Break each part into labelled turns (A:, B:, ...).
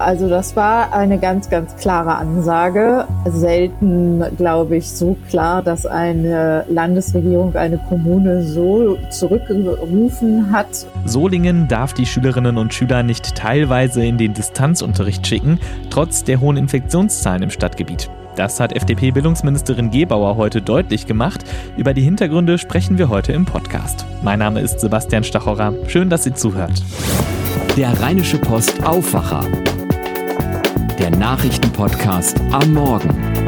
A: Also das war eine ganz, ganz klare Ansage. Selten, glaube ich, so klar, dass eine Landesregierung eine Kommune so zurückgerufen hat.
B: Solingen darf die Schülerinnen und Schüler nicht teilweise in den Distanzunterricht schicken, trotz der hohen Infektionszahlen im Stadtgebiet. Das hat FDP-Bildungsministerin Gebauer heute deutlich gemacht. Über die Hintergründe sprechen wir heute im Podcast. Mein Name ist Sebastian Stachorer. Schön, dass Sie zuhört.
C: Der Rheinische Post Aufwacher der Nachrichtenpodcast am Morgen.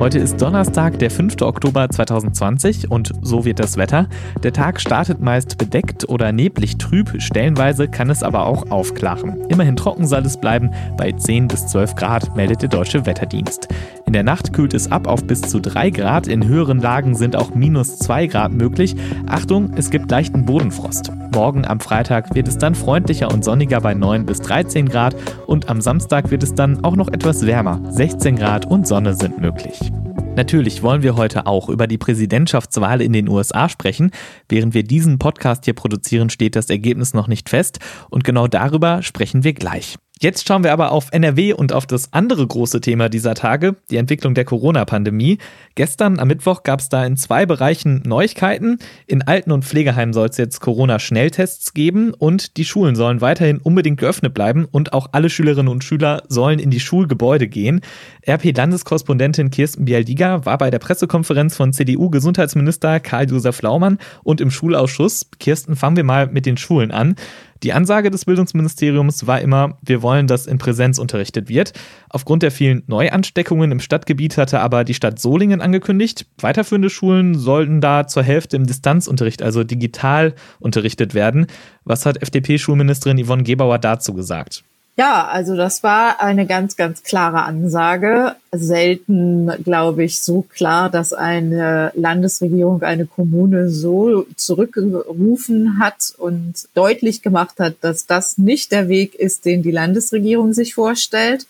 B: Heute ist Donnerstag, der 5. Oktober 2020 und so wird das Wetter. Der Tag startet meist bedeckt oder neblig trüb, stellenweise kann es aber auch aufklaren. Immerhin trocken soll es bleiben, bei 10 bis 12 Grad meldet der Deutsche Wetterdienst. In der Nacht kühlt es ab auf bis zu 3 Grad, in höheren Lagen sind auch minus 2 Grad möglich. Achtung, es gibt leichten Bodenfrost. Morgen am Freitag wird es dann freundlicher und sonniger bei 9 bis 13 Grad und am Samstag wird es dann auch noch etwas wärmer. 16 Grad und Sonne sind möglich. Natürlich wollen wir heute auch über die Präsidentschaftswahl in den USA sprechen. Während wir diesen Podcast hier produzieren, steht das Ergebnis noch nicht fest und genau darüber sprechen wir gleich. Jetzt schauen wir aber auf NRW und auf das andere große Thema dieser Tage, die Entwicklung der Corona-Pandemie. Gestern am Mittwoch gab es da in zwei Bereichen Neuigkeiten. In Alten- und Pflegeheimen soll es jetzt Corona-Schnelltests geben und die Schulen sollen weiterhin unbedingt geöffnet bleiben und auch alle Schülerinnen und Schüler sollen in die Schulgebäude gehen. RP-Landeskorrespondentin Kirsten Bialdiga war bei der Pressekonferenz von CDU-Gesundheitsminister Karl-Josef Laumann und im Schulausschuss. Kirsten, fangen wir mal mit den Schulen an. Die Ansage des Bildungsministeriums war immer, wir wollen, dass in Präsenz unterrichtet wird. Aufgrund der vielen Neuansteckungen im Stadtgebiet hatte aber die Stadt Solingen angekündigt, weiterführende Schulen sollten da zur Hälfte im Distanzunterricht, also digital unterrichtet werden. Was hat FDP-Schulministerin Yvonne Gebauer dazu gesagt?
A: Ja, also das war eine ganz, ganz klare Ansage. Selten, glaube ich, so klar, dass eine Landesregierung eine Kommune so zurückgerufen hat und deutlich gemacht hat, dass das nicht der Weg ist, den die Landesregierung sich vorstellt.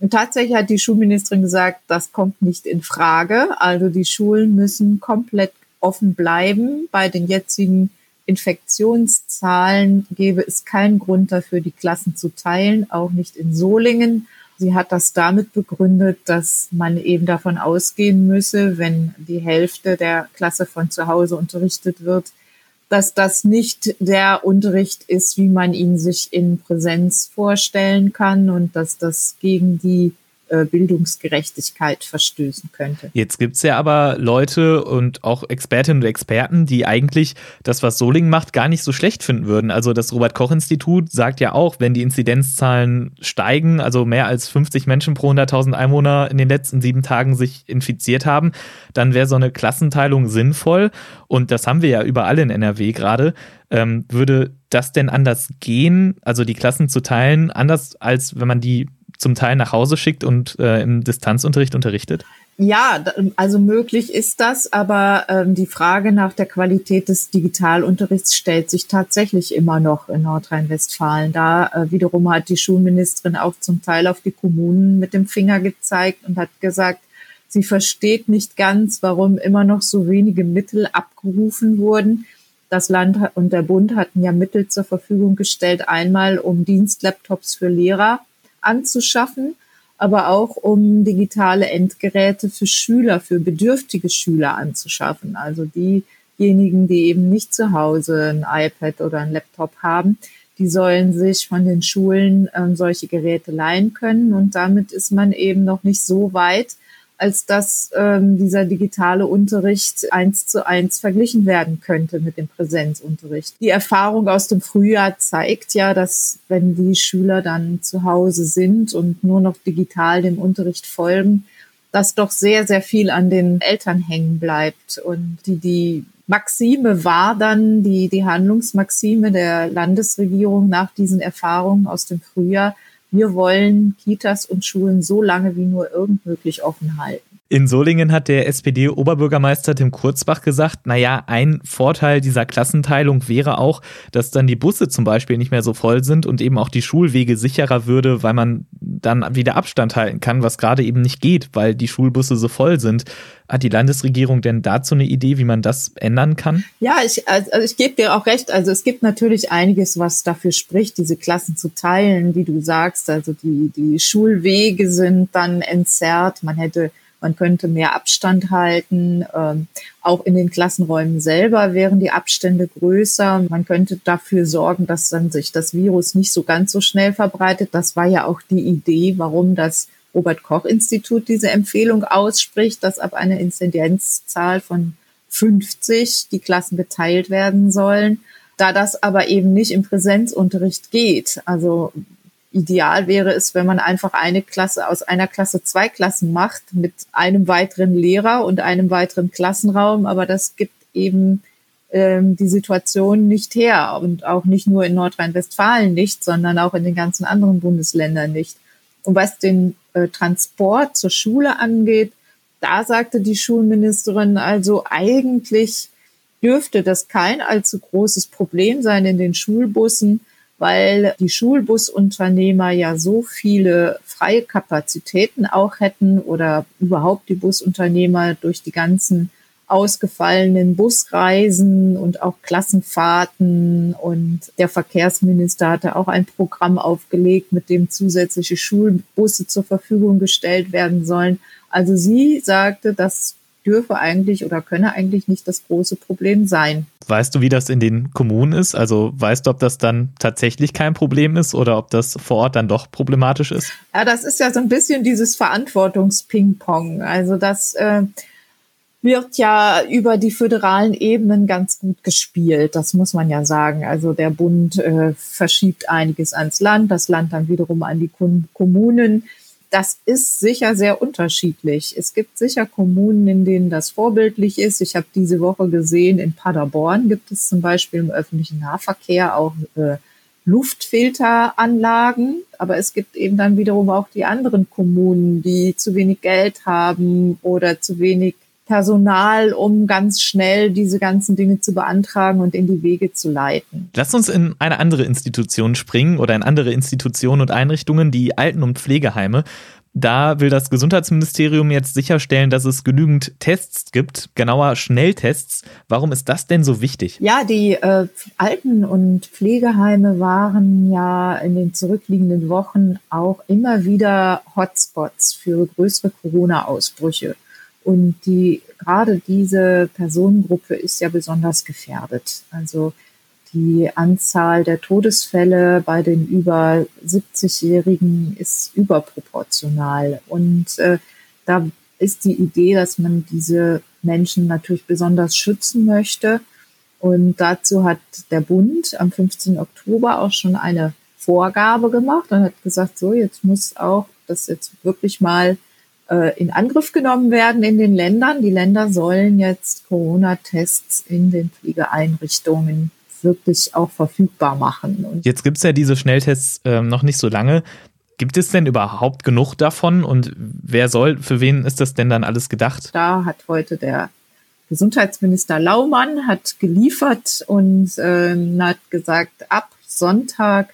A: Und tatsächlich hat die Schulministerin gesagt, das kommt nicht in Frage. Also die Schulen müssen komplett offen bleiben bei den jetzigen Infektionszahlen gäbe es keinen Grund dafür, die Klassen zu teilen, auch nicht in Solingen. Sie hat das damit begründet, dass man eben davon ausgehen müsse, wenn die Hälfte der Klasse von zu Hause unterrichtet wird, dass das nicht der Unterricht ist, wie man ihn sich in Präsenz vorstellen kann und dass das gegen die äh, Bildungsgerechtigkeit verstößen könnte.
B: Jetzt gibt es ja aber Leute und auch Expertinnen und Experten, die eigentlich das, was Solingen macht, gar nicht so schlecht finden würden. Also das Robert-Koch-Institut sagt ja auch, wenn die Inzidenzzahlen steigen, also mehr als 50 Menschen pro 100.000 Einwohner in den letzten sieben Tagen sich infiziert haben, dann wäre so eine Klassenteilung sinnvoll. Und das haben wir ja überall in NRW gerade. Ähm, würde das denn anders gehen, also die Klassen zu teilen, anders als wenn man die zum Teil nach Hause schickt und äh, im Distanzunterricht unterrichtet?
A: Ja, also möglich ist das, aber ähm, die Frage nach der Qualität des Digitalunterrichts stellt sich tatsächlich immer noch in Nordrhein-Westfalen. Da äh, wiederum hat die Schulministerin auch zum Teil auf die Kommunen mit dem Finger gezeigt und hat gesagt, sie versteht nicht ganz, warum immer noch so wenige Mittel abgerufen wurden. Das Land und der Bund hatten ja Mittel zur Verfügung gestellt, einmal um Dienstlaptops für Lehrer anzuschaffen, aber auch um digitale Endgeräte für Schüler, für bedürftige Schüler anzuschaffen. Also diejenigen, die eben nicht zu Hause ein iPad oder ein Laptop haben, die sollen sich von den Schulen ähm, solche Geräte leihen können. Und damit ist man eben noch nicht so weit, als dass ähm, dieser digitale Unterricht eins zu eins verglichen werden könnte mit dem Präsenzunterricht. Die Erfahrung aus dem Frühjahr zeigt ja, dass wenn die Schüler dann zu Hause sind und nur noch digital dem Unterricht folgen, dass doch sehr, sehr viel an den Eltern hängen bleibt und die, die Maxime war dann, die, die Handlungsmaxime der Landesregierung nach diesen Erfahrungen aus dem Frühjahr, wir wollen Kitas und Schulen so lange wie nur irgend möglich offen halten.
B: In Solingen hat der SPD-Oberbürgermeister Tim Kurzbach gesagt, naja, ein Vorteil dieser Klassenteilung wäre auch, dass dann die Busse zum Beispiel nicht mehr so voll sind und eben auch die Schulwege sicherer würde, weil man dann wieder Abstand halten kann, was gerade eben nicht geht, weil die Schulbusse so voll sind. Hat die Landesregierung denn dazu eine Idee, wie man das ändern kann?
A: Ja, ich, also ich gebe dir auch recht. Also es gibt natürlich einiges, was dafür spricht, diese Klassen zu teilen, wie du sagst. Also die, die Schulwege sind dann entzerrt. Man hätte man könnte mehr Abstand halten. Ähm, auch in den Klassenräumen selber wären die Abstände größer. Man könnte dafür sorgen, dass dann sich das Virus nicht so ganz so schnell verbreitet. Das war ja auch die Idee, warum das Robert Koch Institut diese Empfehlung ausspricht, dass ab einer Inzidenzzahl von 50 die Klassen geteilt werden sollen. Da das aber eben nicht im Präsenzunterricht geht, also ideal wäre es, wenn man einfach eine Klasse aus einer Klasse zwei Klassen macht mit einem weiteren Lehrer und einem weiteren Klassenraum. Aber das gibt eben ähm, die Situation nicht her und auch nicht nur in Nordrhein-Westfalen nicht, sondern auch in den ganzen anderen Bundesländern nicht. Und was den äh, Transport zur Schule angeht, da sagte die Schulministerin also eigentlich dürfte das kein allzu großes Problem sein in den Schulbussen weil die Schulbusunternehmer ja so viele freie Kapazitäten auch hätten oder überhaupt die Busunternehmer durch die ganzen ausgefallenen Busreisen und auch Klassenfahrten. Und der Verkehrsminister hatte auch ein Programm aufgelegt, mit dem zusätzliche Schulbusse zur Verfügung gestellt werden sollen. Also sie sagte, dass dürfe eigentlich oder könne eigentlich nicht das große Problem sein.
B: Weißt du, wie das in den Kommunen ist? Also weißt du, ob das dann tatsächlich kein Problem ist oder ob das vor Ort dann doch problematisch ist?
A: Ja, das ist ja so ein bisschen dieses Verantwortungsping-Pong. Also das äh, wird ja über die föderalen Ebenen ganz gut gespielt. Das muss man ja sagen. Also der Bund äh, verschiebt einiges ans Land, das Land dann wiederum an die Kommunen das ist sicher sehr unterschiedlich. Es gibt sicher Kommunen, in denen das vorbildlich ist. Ich habe diese Woche gesehen, in Paderborn gibt es zum Beispiel im öffentlichen Nahverkehr auch äh, Luftfilteranlagen. Aber es gibt eben dann wiederum auch die anderen Kommunen, die zu wenig Geld haben oder zu wenig Personal, um ganz schnell diese ganzen Dinge zu beantragen und in die Wege zu leiten.
B: Lass uns in eine andere Institution springen oder in andere Institutionen und Einrichtungen, die Alten- und Pflegeheime. Da will das Gesundheitsministerium jetzt sicherstellen, dass es genügend Tests gibt, genauer Schnelltests. Warum ist das denn so wichtig?
A: Ja, die äh, Alten- und Pflegeheime waren ja in den zurückliegenden Wochen auch immer wieder Hotspots für größere Corona-Ausbrüche. Und die, gerade diese Personengruppe ist ja besonders gefährdet. Also die Anzahl der Todesfälle bei den über 70-Jährigen ist überproportional. Und äh, da ist die Idee, dass man diese Menschen natürlich besonders schützen möchte. Und dazu hat der Bund am 15. Oktober auch schon eine Vorgabe gemacht und hat gesagt, so, jetzt muss auch das jetzt wirklich mal äh, in Angriff genommen werden in den Ländern. Die Länder sollen jetzt Corona-Tests in den Pflegeeinrichtungen wirklich auch verfügbar machen.
B: Und jetzt gibt es ja diese Schnelltests äh, noch nicht so lange. Gibt es denn überhaupt genug davon und wer soll, für wen ist das denn dann alles gedacht?
A: Da hat heute der Gesundheitsminister Laumann hat geliefert und äh, hat gesagt, ab Sonntag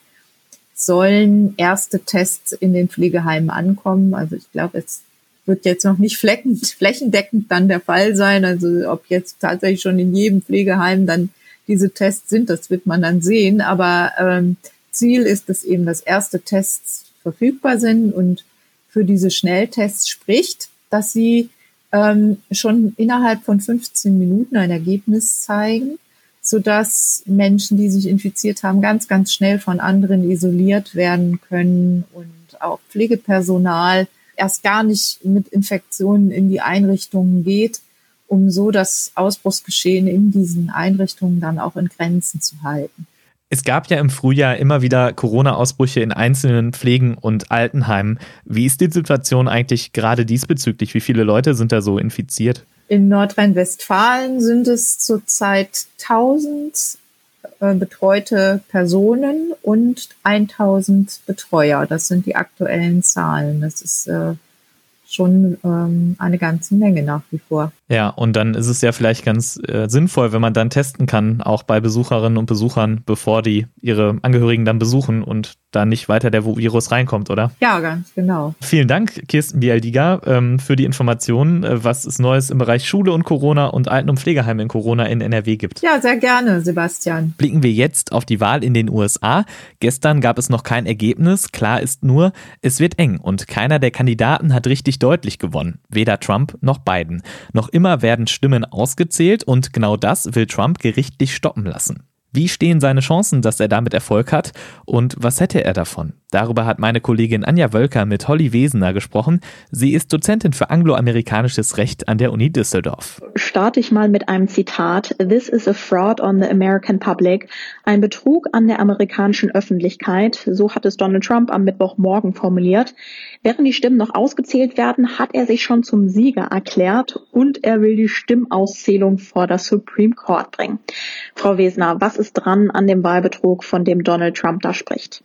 A: sollen erste Tests in den Pflegeheimen ankommen. Also ich glaube, es wird jetzt noch nicht fleckend, flächendeckend dann der Fall sein. Also ob jetzt tatsächlich schon in jedem Pflegeheim dann diese Tests sind, das wird man dann sehen. Aber ähm, Ziel ist, dass eben das erste Tests verfügbar sind und für diese Schnelltests spricht, dass sie ähm, schon innerhalb von 15 Minuten ein Ergebnis zeigen, sodass Menschen, die sich infiziert haben, ganz, ganz schnell von anderen isoliert werden können und auch Pflegepersonal erst gar nicht mit Infektionen in die Einrichtungen geht, um so das Ausbruchsgeschehen in diesen Einrichtungen dann auch in Grenzen zu halten.
B: Es gab ja im Frühjahr immer wieder Corona-Ausbrüche in einzelnen Pflegen- und Altenheimen. Wie ist die Situation eigentlich gerade diesbezüglich? Wie viele Leute sind da so infiziert?
A: In Nordrhein-Westfalen sind es zurzeit 1000 äh, betreute Personen und 1000 Betreuer. Das sind die aktuellen Zahlen. Das ist äh, schon ähm, eine ganze Menge nach wie vor.
B: Ja, und dann ist es ja vielleicht ganz äh, sinnvoll, wenn man dann testen kann, auch bei Besucherinnen und Besuchern, bevor die ihre Angehörigen dann besuchen und da nicht weiter der Virus reinkommt, oder?
A: Ja, ganz genau.
B: Vielen Dank, Kirsten Bialdiga, ähm, für die Informationen, äh, was es Neues im Bereich Schule und Corona und Alten- und Pflegeheime in Corona in NRW gibt.
A: Ja, sehr gerne, Sebastian.
B: Blicken wir jetzt auf die Wahl in den USA. Gestern gab es noch kein Ergebnis. Klar ist nur, es wird eng und keiner der Kandidaten hat richtig deutlich gewonnen. Weder Trump noch Biden. Noch immer werden Stimmen ausgezählt und genau das will Trump gerichtlich stoppen lassen. Wie stehen seine Chancen, dass er damit Erfolg hat und was hätte er davon? Darüber hat meine Kollegin Anja Wölker mit Holly Wesener gesprochen. Sie ist Dozentin für angloamerikanisches Recht an der Uni Düsseldorf.
D: Starte ich mal mit einem Zitat. This is a fraud on the American public. Ein Betrug an der amerikanischen Öffentlichkeit. So hat es Donald Trump am Mittwochmorgen formuliert. Während die Stimmen noch ausgezählt werden, hat er sich schon zum Sieger erklärt und er will die Stimmauszählung vor das Supreme Court bringen. Frau Wesener, was ist dran an dem Wahlbetrug, von dem Donald Trump da spricht?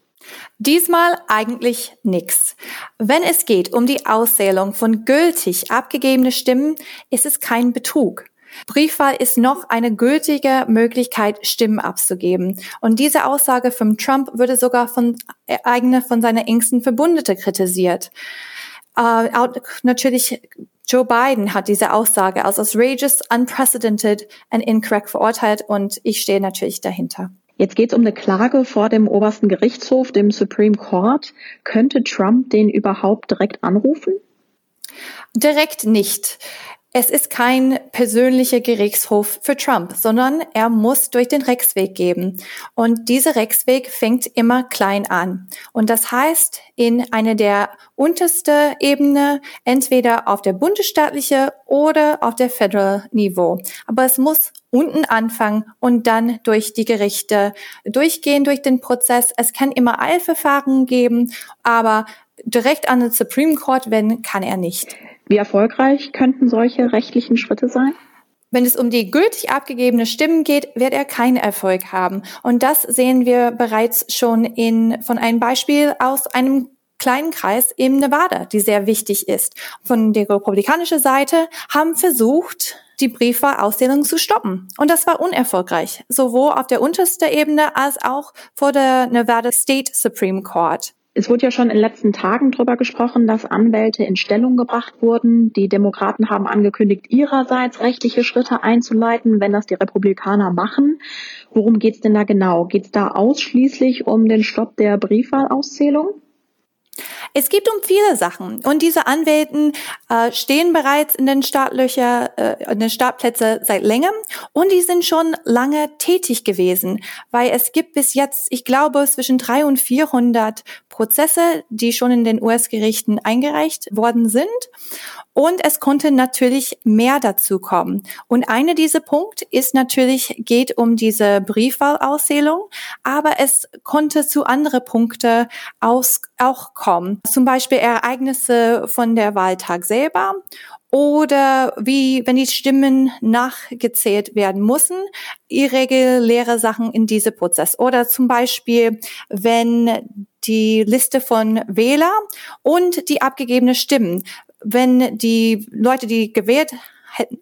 E: Diesmal eigentlich nichts. Wenn es geht um die Auszählung von gültig abgegebene Stimmen, ist es kein Betrug. Briefwahl ist noch eine gültige Möglichkeit, Stimmen abzugeben. Und diese Aussage von Trump würde sogar von äh, eigene, von seiner engsten Verbündete kritisiert. Äh, natürlich Joe Biden hat diese Aussage als outrageous, unprecedented and incorrect verurteilt und ich stehe natürlich dahinter.
D: Jetzt geht es um eine Klage vor dem obersten Gerichtshof, dem Supreme Court. Könnte Trump den überhaupt direkt anrufen?
E: Direkt nicht. Es ist kein persönlicher Gerichtshof für Trump, sondern er muss durch den Rechtsweg geben. Und dieser Rechtsweg fängt immer klein an. Und das heißt, in eine der unterste Ebene, entweder auf der bundesstaatliche oder auf der Federal Niveau. Aber es muss unten anfangen und dann durch die Gerichte durchgehen, durch den Prozess. Es kann immer Eilverfahren geben, aber direkt an den Supreme Court wenden kann er nicht.
D: Wie erfolgreich könnten solche rechtlichen Schritte sein?
E: Wenn es um die gültig abgegebene Stimmen geht, wird er keinen Erfolg haben. Und das sehen wir bereits schon in, von einem Beispiel aus einem kleinen Kreis im Nevada, die sehr wichtig ist. Von der republikanischen Seite haben versucht, die Briefwahlauszählung zu stoppen. Und das war unerfolgreich, sowohl auf der untersten Ebene als auch vor der Nevada State Supreme Court.
D: Es wurde ja schon in den letzten Tagen darüber gesprochen, dass Anwälte in Stellung gebracht wurden. Die Demokraten haben angekündigt, ihrerseits rechtliche Schritte einzuleiten, wenn das die Republikaner machen. Worum geht es denn da genau? Geht es da ausschließlich um den Stopp der Briefwahlauszählung?
E: Es geht um viele Sachen und diese Anwälten äh, stehen bereits in den Startlöcher, äh, in den Startplätze seit längerem und die sind schon lange tätig gewesen, weil es gibt bis jetzt, ich glaube, zwischen 300 und 400 Prozesse, die schon in den US-Gerichten eingereicht worden sind und es konnte natürlich mehr dazu kommen. Und eine dieser Punkte ist natürlich, geht um diese Briefwahlauszählung, aber es konnte zu andere Punkte aus, auch kommen. Zum Beispiel Ereignisse von der Wahltag selber oder wie, wenn die Stimmen nachgezählt werden müssen, irreguläre Sachen in diesem Prozess. Oder zum Beispiel, wenn die Liste von Wähler und die abgegebene Stimmen wenn die Leute, die gewählt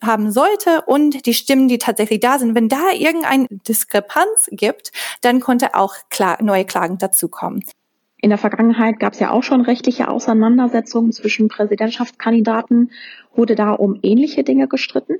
E: haben sollte und die Stimmen, die tatsächlich da sind, wenn da irgendeine Diskrepanz gibt, dann konnte auch neue Klagen dazukommen.
D: In der Vergangenheit gab es ja auch schon rechtliche Auseinandersetzungen zwischen Präsidentschaftskandidaten. Wurde da um ähnliche Dinge gestritten?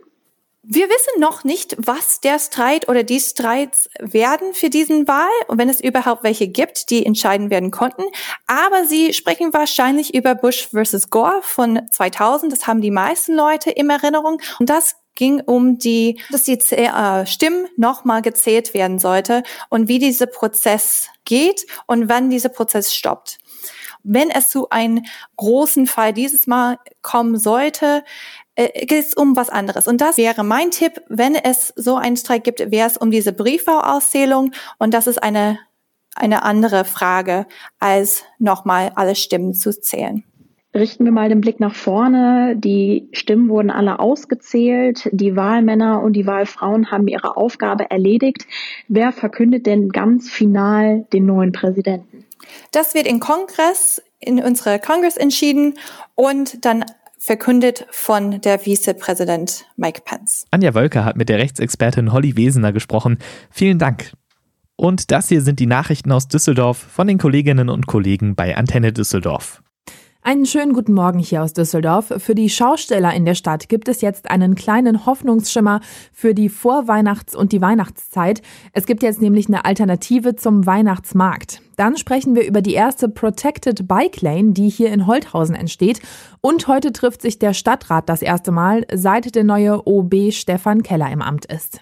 E: Wir wissen noch nicht, was der Streit oder die Streits werden für diesen Wahl und wenn es überhaupt welche gibt, die entscheiden werden konnten. Aber sie sprechen wahrscheinlich über Bush versus Gore von 2000. Das haben die meisten Leute in Erinnerung. Und das ging um die, dass die äh, Stimmen nochmal gezählt werden sollte und wie dieser Prozess geht und wann dieser Prozess stoppt. Wenn es zu einem großen Fall dieses Mal kommen sollte, äh, geht es um was anderes. Und das wäre mein Tipp, wenn es so einen Streik gibt, wäre es um diese Briefwahlauszählung. Und das ist eine, eine andere Frage, als nochmal alle Stimmen zu zählen.
D: Richten wir mal den Blick nach vorne. Die Stimmen wurden alle ausgezählt. Die Wahlmänner und die Wahlfrauen haben ihre Aufgabe erledigt. Wer verkündet denn ganz final den neuen Präsidenten?
E: Das wird im Kongress, in unserer Kongress entschieden und dann verkündet von der Vizepräsident Mike Pence.
B: Anja Wölker hat mit der Rechtsexpertin Holly Wesener gesprochen. Vielen Dank. Und das hier sind die Nachrichten aus Düsseldorf von den Kolleginnen und Kollegen bei Antenne Düsseldorf.
F: Einen schönen guten Morgen hier aus Düsseldorf. Für die Schausteller in der Stadt gibt es jetzt einen kleinen Hoffnungsschimmer für die Vorweihnachts- und die Weihnachtszeit. Es gibt jetzt nämlich eine Alternative zum Weihnachtsmarkt. Dann sprechen wir über die erste Protected Bike Lane, die hier in Holthausen entsteht. Und heute trifft sich der Stadtrat das erste Mal, seit der neue OB Stefan Keller im Amt ist.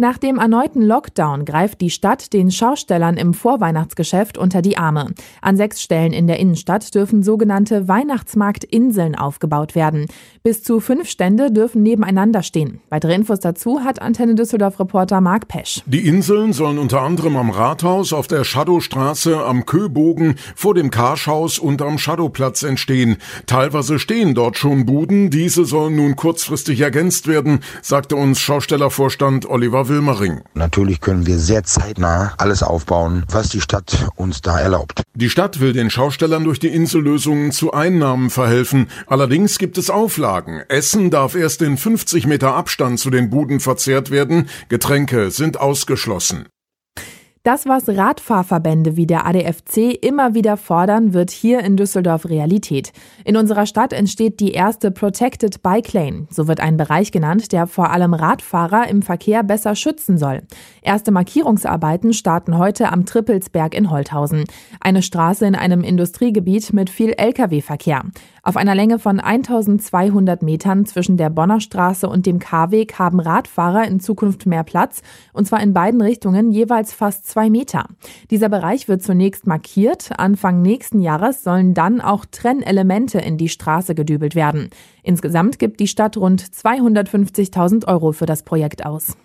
F: Nach dem erneuten Lockdown greift die Stadt den Schaustellern im Vorweihnachtsgeschäft unter die Arme. An sechs Stellen in der Innenstadt dürfen sogenannte Weihnachtsmarktinseln aufgebaut werden. Bis zu fünf Stände dürfen nebeneinander stehen. Weitere Infos dazu hat Antenne Düsseldorf-Reporter Marc Pesch.
G: Die Inseln sollen unter anderem am Rathaus, auf der Shadowstraße, am Köbogen, vor dem Karschhaus und am Shadowplatz entstehen. Teilweise stehen dort schon Buden. Diese sollen nun kurzfristig ergänzt werden, sagte uns Schaustellervorstand Oliver Wilmering.
H: Natürlich können wir sehr zeitnah alles aufbauen, was die Stadt uns da erlaubt.
G: Die Stadt will den Schaustellern durch die Insellösungen zu Einnahmen verhelfen. Allerdings gibt es Auflagen. Essen darf erst in 50 Meter Abstand zu den Buden verzehrt werden. Getränke sind ausgeschlossen.
F: Das, was Radfahrverbände wie der ADFC immer wieder fordern, wird hier in Düsseldorf Realität. In unserer Stadt entsteht die erste Protected Bike Lane. So wird ein Bereich genannt, der vor allem Radfahrer im Verkehr besser schützen soll. Erste Markierungsarbeiten starten heute am Trippelsberg in Holthausen. Eine Straße in einem Industriegebiet mit viel Lkw-Verkehr. Auf einer Länge von 1200 Metern zwischen der Bonner Straße und dem K-Weg haben Radfahrer in Zukunft mehr Platz, und zwar in beiden Richtungen jeweils fast zwei Meter. Dieser Bereich wird zunächst markiert. Anfang nächsten Jahres sollen dann auch Trennelemente in die Straße gedübelt werden. Insgesamt gibt die Stadt rund 250.000 Euro für das Projekt aus.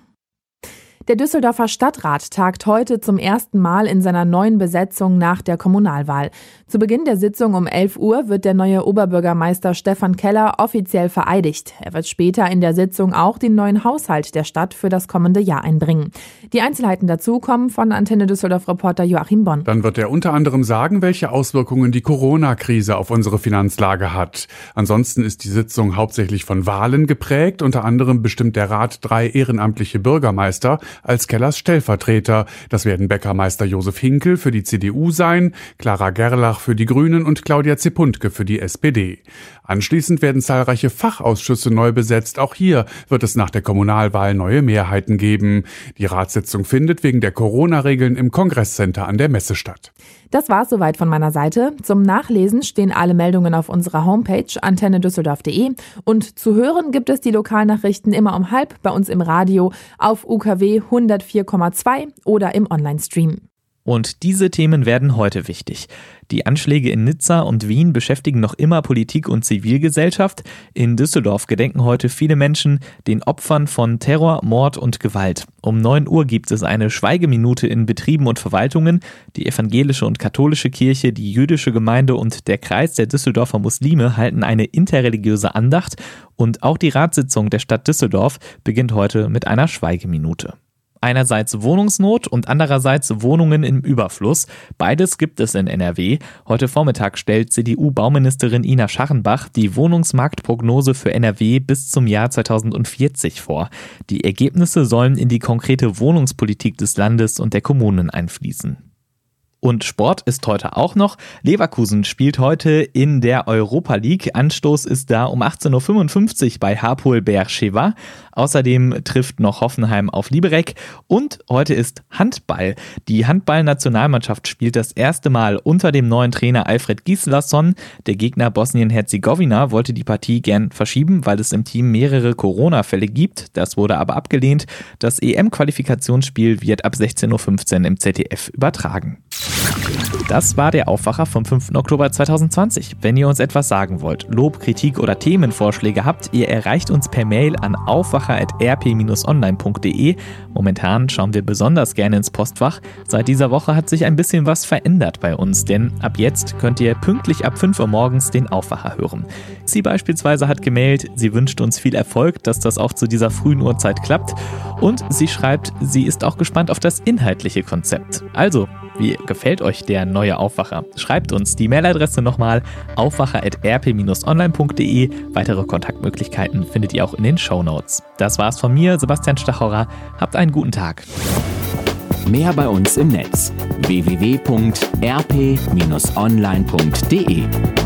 F: Der Düsseldorfer Stadtrat tagt heute zum ersten Mal in seiner neuen Besetzung nach der Kommunalwahl. Zu Beginn der Sitzung um 11 Uhr wird der neue Oberbürgermeister Stefan Keller offiziell vereidigt. Er wird später in der Sitzung auch den neuen Haushalt der Stadt für das kommende Jahr einbringen. Die Einzelheiten dazu kommen von Antenne Düsseldorf Reporter Joachim Bonn.
I: Dann wird er unter anderem sagen, welche Auswirkungen die Corona-Krise auf unsere Finanzlage hat. Ansonsten ist die Sitzung hauptsächlich von Wahlen geprägt. Unter anderem bestimmt der Rat drei ehrenamtliche Bürgermeister als Kellers Stellvertreter. Das werden Bäckermeister Josef Hinkel für die CDU sein, Clara Gerlach für die Grünen und Claudia Zipuntke für die SPD. Anschließend werden zahlreiche Fachausschüsse neu besetzt. Auch hier wird es nach der Kommunalwahl neue Mehrheiten geben. Die Ratssitzung findet wegen der Corona-Regeln im Kongresscenter an der Messe statt.
F: Das war's soweit von meiner Seite. Zum Nachlesen stehen alle Meldungen auf unserer Homepage antennedüsseldorf.de und zu hören gibt es die Lokalnachrichten immer um halb bei uns im Radio auf UKW 104,2 oder im Online-Stream.
B: Und diese Themen werden heute wichtig. Die Anschläge in Nizza und Wien beschäftigen noch immer Politik und Zivilgesellschaft. In Düsseldorf gedenken heute viele Menschen den Opfern von Terror, Mord und Gewalt. Um 9 Uhr gibt es eine Schweigeminute in Betrieben und Verwaltungen. Die evangelische und katholische Kirche, die jüdische Gemeinde und der Kreis der Düsseldorfer Muslime halten eine interreligiöse Andacht. Und auch die Ratssitzung der Stadt Düsseldorf beginnt heute mit einer Schweigeminute einerseits Wohnungsnot und andererseits Wohnungen im Überfluss. Beides gibt es in NRW. Heute Vormittag stellt CDU-Bauministerin Ina Scharrenbach die Wohnungsmarktprognose für NRW bis zum Jahr 2040 vor. Die Ergebnisse sollen in die konkrete Wohnungspolitik des Landes und der Kommunen einfließen. Und Sport ist heute auch noch. Leverkusen spielt heute in der Europa League. Anstoß ist da um 18.55 Uhr bei Hapoel Beersheva. Außerdem trifft noch Hoffenheim auf Liberec. Und heute ist Handball. Die Handballnationalmannschaft spielt das erste Mal unter dem neuen Trainer Alfred Gislason. Der Gegner Bosnien-Herzegowina wollte die Partie gern verschieben, weil es im Team mehrere Corona-Fälle gibt. Das wurde aber abgelehnt. Das EM-Qualifikationsspiel wird ab 16.15 Uhr im ZDF übertragen. Das war der Aufwacher vom 5. Oktober 2020. Wenn ihr uns etwas sagen wollt, Lob, Kritik oder Themenvorschläge habt, ihr erreicht uns per Mail an aufwacher.rp-online.de. Momentan schauen wir besonders gerne ins Postfach. Seit dieser Woche hat sich ein bisschen was verändert bei uns, denn ab jetzt könnt ihr pünktlich ab 5 Uhr morgens den Aufwacher hören. Sie beispielsweise hat gemeldet, sie wünscht uns viel Erfolg, dass das auch zu dieser frühen Uhrzeit klappt. Und sie schreibt, sie ist auch gespannt auf das inhaltliche Konzept. Also, wie gefällt euch der neue Aufwacher? Schreibt uns die Mailadresse nochmal aufwacher.rp-online.de. Weitere Kontaktmöglichkeiten findet ihr auch in den Show Notes. Das war's von mir, Sebastian Stachorer. Habt einen guten Tag.
C: Mehr bei uns im Netz www.rp-online.de